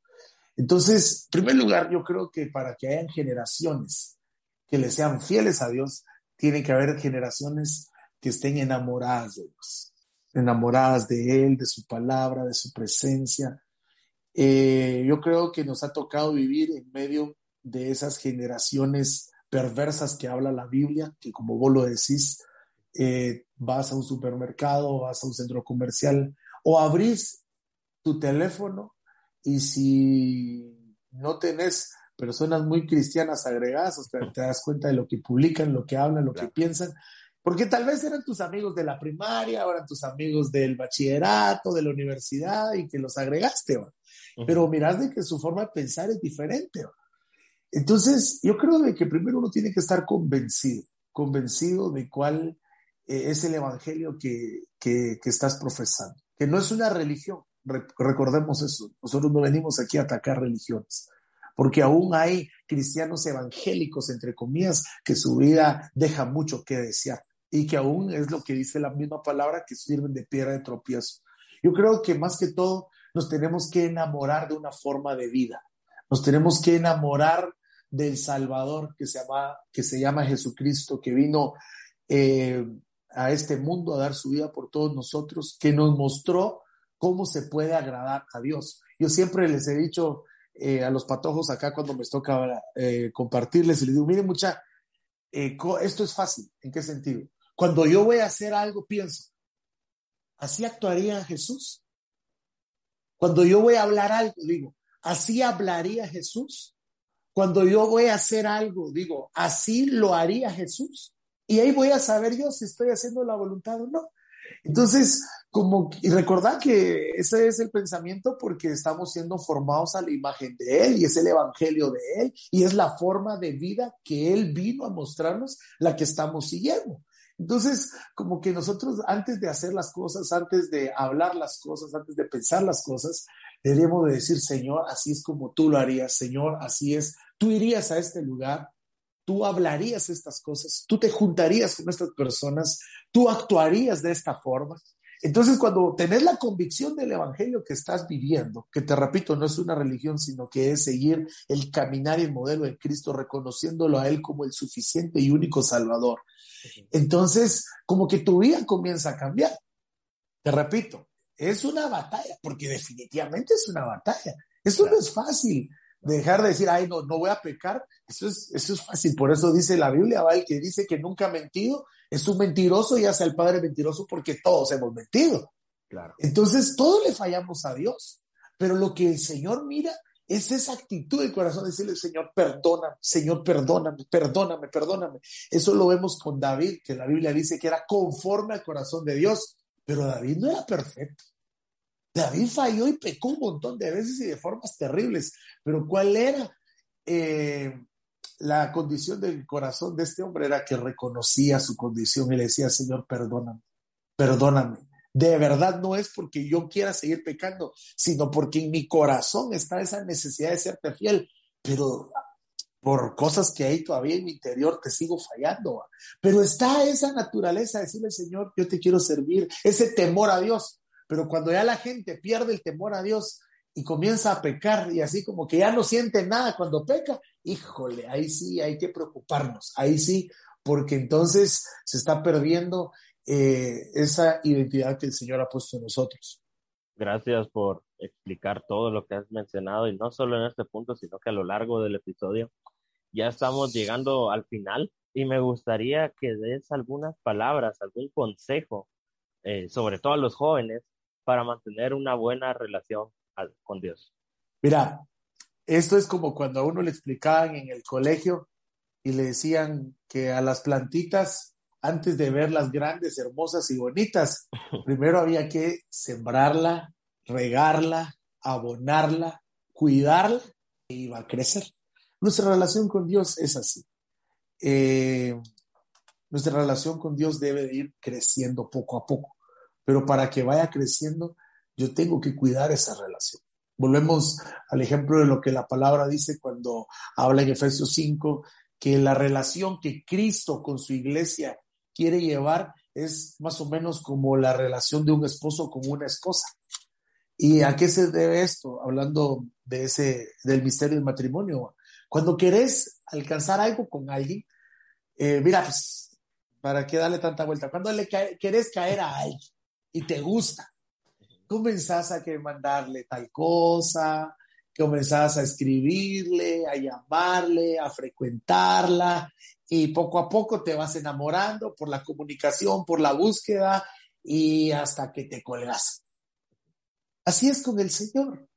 Entonces, en primer lugar, yo creo que para que hayan generaciones que le sean fieles a Dios, tiene que haber generaciones que estén enamoradas de Dios, enamoradas de Él, de su palabra, de su presencia. Eh, yo creo que nos ha tocado vivir en medio de esas generaciones perversas que habla la Biblia, que como vos lo decís, eh, vas a un supermercado, vas a un centro comercial o abrís tu teléfono y si no tenés personas muy cristianas agregadas, o sea, te das cuenta de lo que publican, lo que hablan, lo que piensan, porque tal vez eran tus amigos de la primaria, eran tus amigos del bachillerato, de la universidad, y que los agregaste, pero mirás de que su forma de pensar es diferente. Entonces, yo creo de que primero uno tiene que estar convencido, convencido de cuál eh, es el evangelio que, que, estás profesando, que no es una religión, recordemos eso, nosotros no venimos aquí a atacar religiones, porque aún hay cristianos evangélicos, entre comillas, que su vida deja mucho que desear y que aún es lo que dice la misma palabra, que sirven de piedra de tropiezo. Yo creo que más que todo nos tenemos que enamorar de una forma de vida, nos tenemos que enamorar del Salvador que se llama, que se llama Jesucristo, que vino eh, a este mundo a dar su vida por todos nosotros, que nos mostró cómo se puede agradar a Dios. Yo siempre les he dicho eh, a los patojos acá cuando me toca eh, compartirles y les digo, miren mucha, eh, esto es fácil. ¿En qué sentido? Cuando yo voy a hacer algo, pienso, ¿así actuaría Jesús? Cuando yo voy a hablar algo, digo, ¿así hablaría Jesús? Cuando yo voy a hacer algo, digo, así lo haría Jesús. Y ahí voy a saber yo si estoy haciendo la voluntad o no. Entonces, como, y recordad que ese es el pensamiento porque estamos siendo formados a la imagen de Él y es el evangelio de Él y es la forma de vida que Él vino a mostrarnos la que estamos siguiendo. Entonces, como que nosotros antes de hacer las cosas, antes de hablar las cosas, antes de pensar las cosas, deberíamos de decir, Señor, así es como tú lo harías, Señor, así es, tú irías a este lugar, tú hablarías estas cosas, tú te juntarías con estas personas, tú actuarías de esta forma. Entonces, cuando tenés la convicción del Evangelio que estás viviendo, que te repito, no es una religión, sino que es seguir el caminar y el modelo de Cristo, reconociéndolo a Él como el suficiente y único Salvador, entonces como que tu vida comienza a cambiar. Te repito, es una batalla, porque definitivamente es una batalla. Esto no es fácil dejar de decir, ay, no, no voy a pecar, eso es, eso es fácil. Por eso dice la Biblia, ¿va? el que dice que nunca ha mentido es un mentiroso y hace al Padre mentiroso porque todos hemos mentido. Claro. Entonces, todos le fallamos a Dios, pero lo que el Señor mira es esa actitud del corazón, decirle, Señor, perdóname, Señor, perdóname, perdóname, perdóname. Eso lo vemos con David, que la Biblia dice que era conforme al corazón de Dios, pero David no era perfecto. David falló y pecó un montón de veces y de formas terribles, pero ¿cuál era eh, la condición del corazón de este hombre? Era que reconocía su condición y le decía, Señor, perdóname, perdóname. De verdad no es porque yo quiera seguir pecando, sino porque en mi corazón está esa necesidad de serte fiel, pero por cosas que hay todavía en mi interior te sigo fallando. Pero está esa naturaleza de decirle, Señor, yo te quiero servir, ese temor a Dios. Pero cuando ya la gente pierde el temor a Dios y comienza a pecar y así como que ya no siente nada cuando peca, híjole, ahí sí hay que preocuparnos, ahí sí, porque entonces se está perdiendo eh, esa identidad que el Señor ha puesto en nosotros. Gracias por explicar todo lo que has mencionado y no solo en este punto, sino que a lo largo del episodio. Ya estamos llegando al final y me gustaría que des algunas palabras, algún consejo, eh, sobre todo a los jóvenes, para mantener una buena relación con Dios? Mira, esto es como cuando a uno le explicaban en el colegio y le decían que a las plantitas, antes de verlas grandes, hermosas y bonitas, (laughs) primero había que sembrarla, regarla, abonarla, cuidarla e iba a crecer. Nuestra relación con Dios es así. Eh, nuestra relación con Dios debe ir creciendo poco a poco pero para que vaya creciendo, yo tengo que cuidar esa relación. Volvemos al ejemplo de lo que la palabra dice cuando habla en Efesios 5, que la relación que Cristo con su iglesia quiere llevar es más o menos como la relación de un esposo con una esposa. ¿Y a qué se debe esto? Hablando de ese, del misterio del matrimonio. Cuando querés alcanzar algo con alguien, eh, mira, pues, ¿para qué darle tanta vuelta? Cuando le querés caer a alguien, y te gusta. Comenzás a que mandarle tal cosa, comenzás a escribirle, a llamarle, a frecuentarla y poco a poco te vas enamorando por la comunicación, por la búsqueda y hasta que te colgas. Así es con el Señor.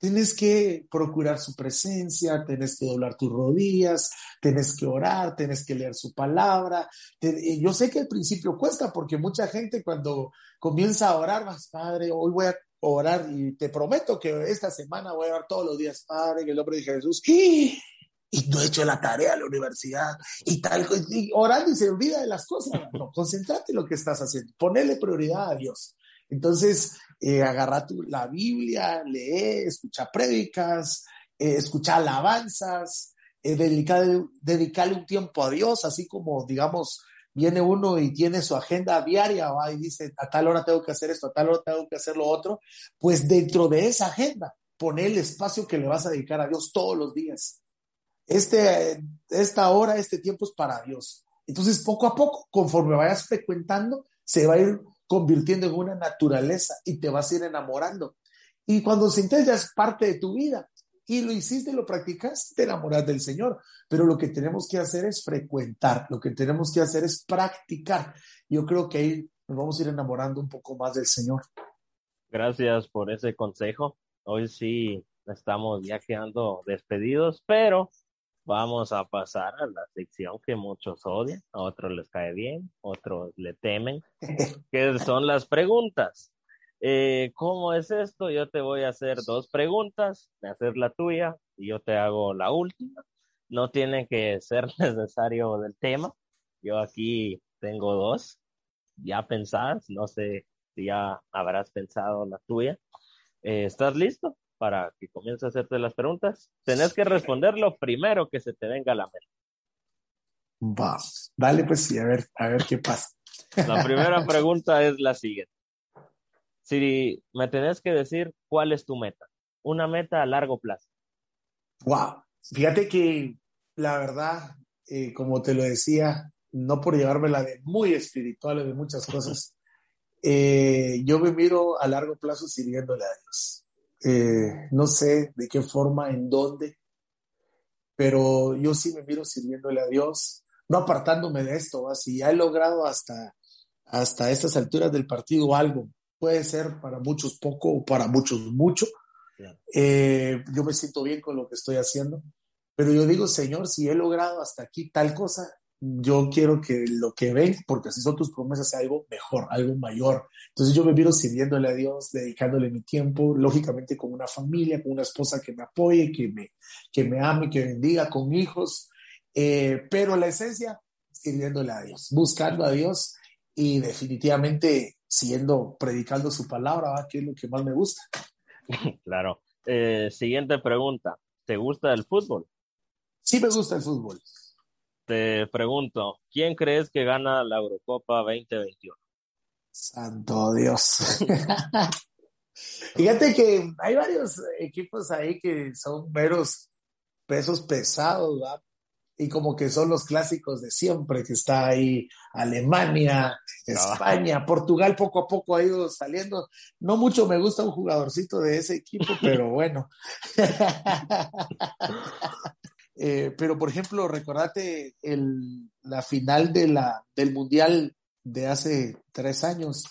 Tienes que procurar su presencia, tienes que doblar tus rodillas, tienes que orar, tienes que leer su palabra. yo sé que al principio cuesta porque mucha gente cuando comienza a orar, más Padre, hoy voy a orar y te prometo que esta semana voy a orar todos los días, Padre, en el nombre de Jesús. Y, no he hecho la tarea a la universidad y tal, y orando y se olvida de las cosas. No, concéntrate en lo que estás haciendo, ponele prioridad a Dios. Entonces, eh, agarra tu, la Biblia, lee, escucha prédicas, eh, escucha alabanzas, eh, dedicarle un tiempo a Dios, así como, digamos, viene uno y tiene su agenda diaria ¿va? y dice, a tal hora tengo que hacer esto, a tal hora tengo que hacer lo otro, pues dentro de esa agenda, pone el espacio que le vas a dedicar a Dios todos los días. Este, esta hora, este tiempo es para Dios. Entonces, poco a poco, conforme vayas frecuentando, se va a ir convirtiendo en una naturaleza y te vas a ir enamorando. Y cuando sientes ya es parte de tu vida y lo hiciste, lo practicaste, te enamoras del Señor. Pero lo que tenemos que hacer es frecuentar, lo que tenemos que hacer es practicar. Yo creo que ahí nos vamos a ir enamorando un poco más del Señor. Gracias por ese consejo. Hoy sí estamos ya quedando despedidos, pero vamos a pasar a la sección que muchos odian, a otros les cae bien, otros le temen, (laughs) que son las preguntas. Eh, ¿Cómo es esto? Yo te voy a hacer dos preguntas, me hacer la tuya y yo te hago la última. No tiene que ser (laughs) necesario del tema. Yo aquí tengo dos ya pensadas, no sé si ya habrás pensado la tuya. Eh, ¿Estás listo para que comience a hacerte las preguntas? Tenés que responder lo primero que se te venga a la mente. Va, dale pues y a ver, a ver qué pasa. La primera (laughs) pregunta es la siguiente. Si me tenés que decir cuál es tu meta, una meta a largo plazo. Wow, fíjate que la verdad, eh, como te lo decía, no por llevármela de muy espiritual de muchas cosas, eh, yo me miro a largo plazo sirviéndole a Dios. Eh, no sé de qué forma, en dónde, pero yo sí me miro sirviéndole a Dios, no apartándome de esto. Si ya he logrado hasta, hasta estas alturas del partido algo, puede ser para muchos poco o para muchos mucho. Eh, yo me siento bien con lo que estoy haciendo, pero yo digo, Señor, si he logrado hasta aquí tal cosa, yo quiero que lo que ven, porque así son tus promesas, sea algo mejor, algo mayor. Entonces yo me miro sirviéndole a Dios, dedicándole mi tiempo, lógicamente con una familia, con una esposa que me apoye, que me, que me ame, que bendiga, con hijos, eh, pero la esencia, sirviéndole a Dios, buscando a Dios y definitivamente siendo, predicando su palabra, que es lo que más me gusta. (laughs) Claro. Eh, siguiente pregunta, ¿te gusta el fútbol? Sí me gusta el fútbol te pregunto, ¿quién crees que gana la Eurocopa 2021? Santo Dios. (laughs) Fíjate que hay varios equipos ahí que son veros pesos pesados, ¿verdad? Y como que son los clásicos de siempre, que está ahí Alemania, España, Portugal poco a poco ha ido saliendo. No mucho me gusta un jugadorcito de ese equipo, pero bueno. (laughs) Eh, pero, por ejemplo, recordate el, la final de la, del Mundial de hace tres años.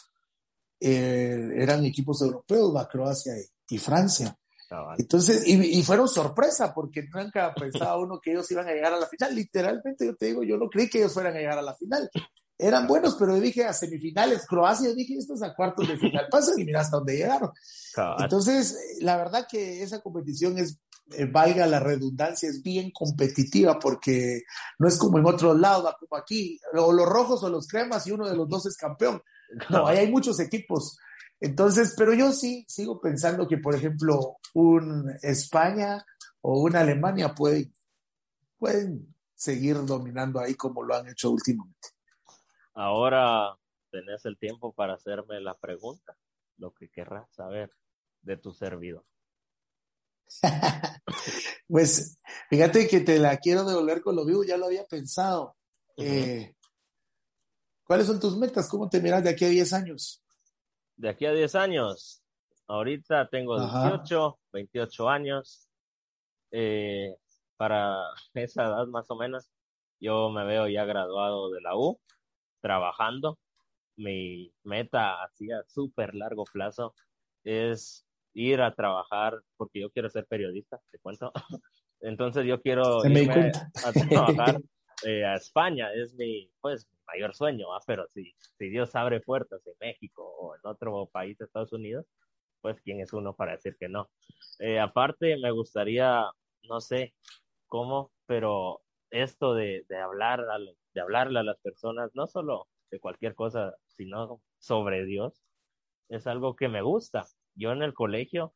Eh, eran equipos europeos, la Croacia y, Francia. Entonces, y, fueron sorpresa, porque nunca pensaba uno que ellos iban a llegar a la final. Literalmente, yo te digo, yo no creí que ellos fueran a llegar a la final. Eran buenos, pero yo dije a semifinales. Croacia, dije, estos a cuartos de final pasan y mira hasta dónde llegaron. Entonces, la verdad que esa competición es eh, valga la redundancia, es bien competitiva porque no es como en otros lados, como aquí, o los rojos o los cremas y uno de los dos es campeón. No, ahí hay muchos equipos. Entonces, pero yo sí sigo pensando que, por ejemplo, un España o una Alemania pueden, pueden seguir dominando ahí como lo han hecho últimamente. Ahora tenés el tiempo para hacerme la pregunta, lo que querrás saber de tu servidor. (laughs) pues fíjate que te la quiero devolver con lo vivo, ya lo había pensado. Eh, ¿Cuáles son tus metas? ¿Cómo te miras de aquí a 10 años? De aquí a 10 años. Ahorita tengo 18, 28 años. Eh, para (laughs) esa edad más o menos, yo me veo ya graduado de la U, trabajando. Mi meta así a súper largo plazo es ir a trabajar, porque yo quiero ser periodista, te cuento. (laughs) Entonces yo quiero irme a, trabajar eh, a España, es mi, pues, mayor sueño, pero si, si Dios abre puertas en México o en otro país de Estados Unidos, pues quién es uno para decir que no. Eh, aparte, me gustaría, no sé cómo, pero esto de, de, hablar de hablarle a las personas, no solo de cualquier cosa, sino sobre Dios, es algo que me gusta yo en el colegio,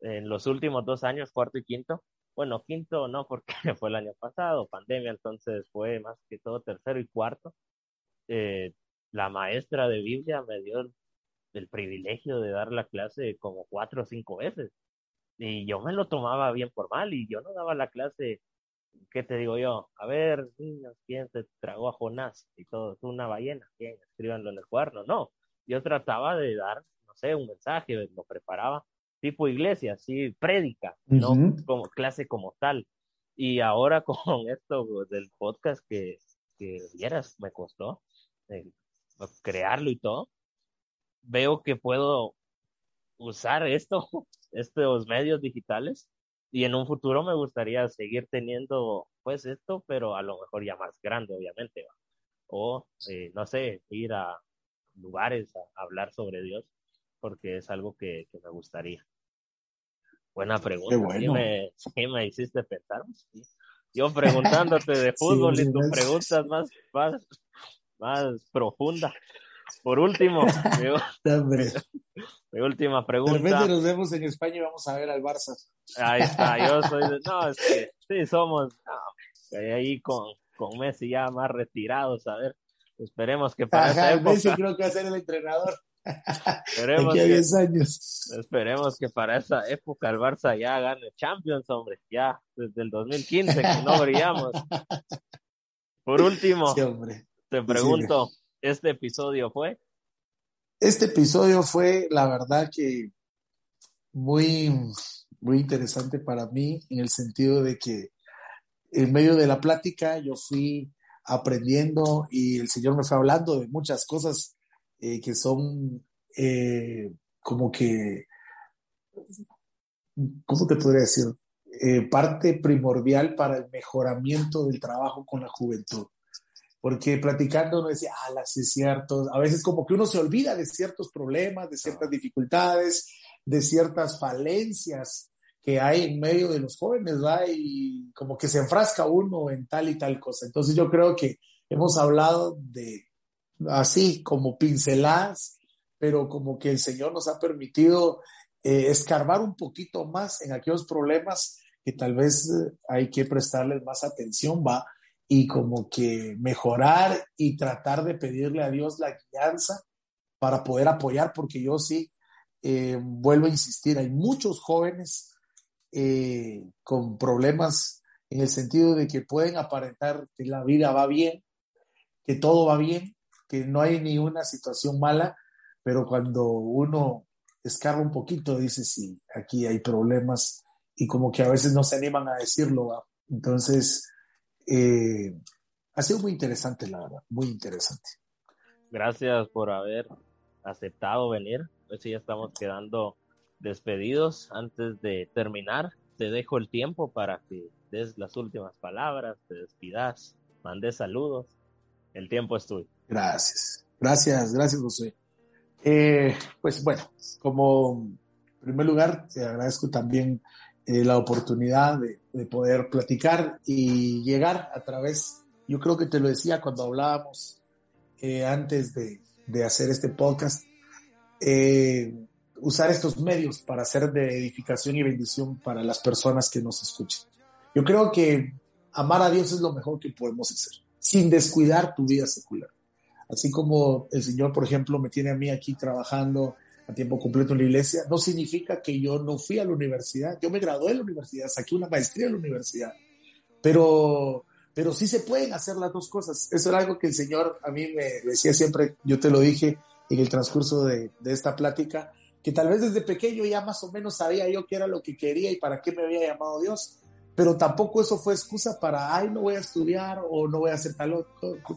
en los últimos dos años, cuarto y quinto, bueno, quinto no, porque (laughs) fue el año pasado, pandemia, entonces fue más que todo tercero y cuarto. Eh, la maestra de Biblia me dio el, privilegio de dar la clase como cuatro o cinco veces. Y yo me lo tomaba bien por mal y yo no daba la clase, ¿qué te digo yo? A ver, niños, ¿quién se tragó a Jonás? Y todo, es una ballena, ¿quién? Escríbanlo en el cuaderno. No, yo trataba de dar sé, un mensaje, lo preparaba, tipo iglesia, sí, prédica, no como clase como tal. Y ahora (laughs) con esto del podcast que, que vieras, me costó eh, crearlo y todo, veo que puedo usar esto, (laughs) estos medios digitales y en un futuro me gustaría seguir teniendo pues esto, pero a lo mejor ya más grande, obviamente, o eh, no sé, ir a lugares a, hablar sobre Dios, porque es algo que, me gustaría. Buena pregunta. Bueno. me, (laughs) me, hiciste pensar. Yo preguntándote de (laughs) fútbol y tus preguntas más, más, más profundas. Por último, (laughs) mi, última pregunta. De repente nos vemos en España y vamos a ver al Barça. Ahí está, yo soy de, no, es que sí, somos ahí con, con Messi ya más retirados, a ver, esperemos que para esa época... Messi creo que va a ser el entrenador. Esperemos que, 10 años. Esperemos que para esa época el Barça ya gane Champions, hombre, ya desde el 2015 que no brillamos. Por último, te pregunto, ¿este episodio fue? Este episodio fue, la verdad que muy, muy interesante para mí en el sentido de que en medio de la plática yo fui aprendiendo y el Señor me fue hablando de muchas cosas eh, que son eh, como que, ¿cómo te podría decir? Eh, parte primordial para el mejoramiento del trabajo con la juventud. Porque platicando uno decía, ah, las es cierto, a veces como que uno se olvida de ciertos problemas, de ciertas dificultades, de ciertas falencias que hay en medio de los jóvenes, ¿va? Y como que se enfrasca uno en tal y tal cosa. Entonces yo creo que hemos hablado de así como pinceladas, pero como que el Señor nos ha permitido eh, escarbar un poquito más en aquellos problemas que tal vez eh, hay que prestarles más atención, va, y como que mejorar y tratar de pedirle a Dios la guianza para poder apoyar, porque yo sí, eh, vuelvo a insistir, hay muchos jóvenes con problemas en el sentido de que pueden aparentar que la vida va bien, que todo va bien, que no hay ni una situación mala, pero cuando uno escarba un poquito, dice, sí, aquí hay problemas y como que a veces no se animan a decirlo. Entonces, eh, ha sido muy interesante, la verdad, muy interesante. Gracias por haber aceptado venir. Pues ya estamos quedando despedidos, antes de terminar, te dejo el tiempo para que des las últimas palabras, te despidas, mandes saludos. El tiempo es tuyo. Gracias, gracias, gracias, José. Eh, pues bueno, como en primer lugar, te agradezco también eh, la oportunidad de, poder platicar y llegar a través, yo creo que te lo decía cuando hablábamos eh, antes de, de, hacer este podcast, usar estos medios para hacer de edificación y bendición para las personas que nos escuchan. Yo creo que amar a Dios es lo mejor que podemos hacer, sin descuidar tu vida secular. Así como el Señor, por ejemplo, me tiene a mí aquí trabajando a tiempo completo en la iglesia, no significa que yo no fui a la universidad. Yo me gradué en la universidad, saqué una maestría en la universidad, pero, pero sí se pueden hacer las dos cosas. Eso era algo que el Señor a mí me decía siempre, yo te lo dije en el transcurso de, de esta plática, que tal vez desde pequeño ya más o menos sabía yo qué era lo que quería y para qué me había llamado Dios, pero tampoco eso fue excusa para, ay, no voy a estudiar o no voy a hacer tal,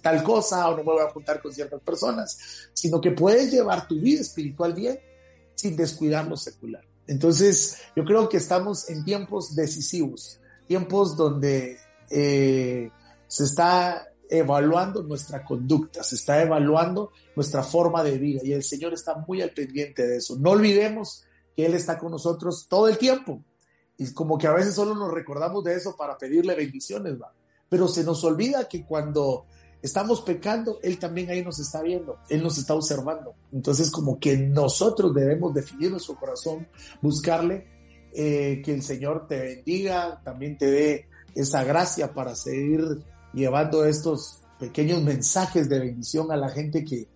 tal cosa o no me voy a juntar con ciertas personas, sino que puedes llevar tu vida espiritual bien sin descuidar lo secular. Entonces, yo creo que estamos en tiempos decisivos, tiempos donde eh, se está evaluando nuestra conducta, se está evaluando nuestra forma de vida y el Señor está muy al pendiente de eso. No olvidemos que Él está con nosotros todo el tiempo y como que a veces solo nos recordamos de eso para pedirle bendiciones, ¿va? Pero se nos olvida que cuando estamos pecando, Él también ahí nos está viendo, Él nos está observando. Entonces como que nosotros debemos definir nuestro corazón, buscarle, eh, que el Señor te bendiga, también te dé esa gracia para seguir llevando estos pequeños mensajes de bendición a la gente que,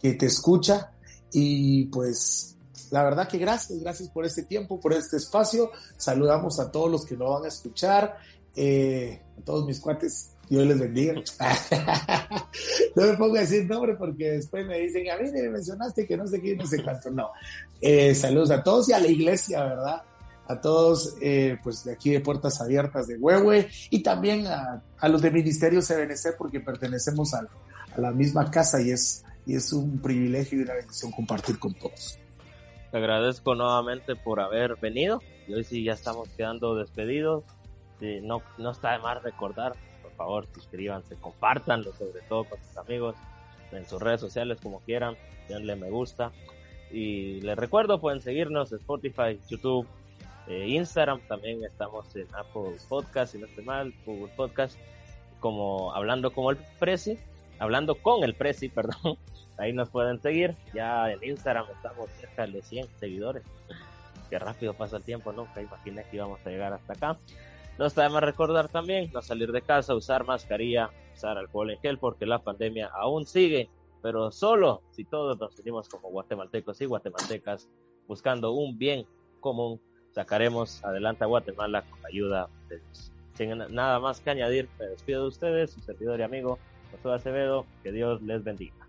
te escucha. Y pues la verdad que gracias, gracias por este tiempo, por este espacio. Saludamos a todos los que nos van a escuchar, eh, a todos mis cuates. Dios les bendiga. (laughs) no me pongo a decir nombre porque después me dicen, a mí me mencionaste que no sé qué, no sé cuánto. No. Eh, saludos a todos y a la iglesia, ¿verdad? a todos eh, pues de aquí de Puertas Abiertas de Huehue y también a, los de Ministerio CBNC porque pertenecemos a, la misma casa y es un privilegio y una bendición compartir con todos. Te agradezco nuevamente por haber venido y hoy sí ya estamos quedando despedidos. no, no está de más recordar, por favor, suscríbanse, compártanlo, sobre todo con sus amigos, en sus redes sociales, como quieran, denle me gusta. Y les recuerdo, pueden seguirnos en Spotify, YouTube, eh, Instagram, también estamos en Apple Podcast, si no estoy mal, Google Podcast, como hablando como el Prezi, hablando con el Prezi, (laughs) perdón. Ahí nos pueden seguir. Ya en Instagram estamos cerca de 100 seguidores. Qué rápido pasa el tiempo, nunca imaginé que íbamos a llegar hasta acá. No está de más recordar también no salir de casa, usar mascarilla, usar alcohol en gel, porque la pandemia aún sigue, pero solo si todos nos unimos como guatemaltecos y guatemaltecas buscando un bien común, sacaremos adelante a Guatemala con la ayuda de Dios. Sin nada más que añadir, me despido de ustedes, su servidor y amigo José Acevedo, que Dios les bendiga.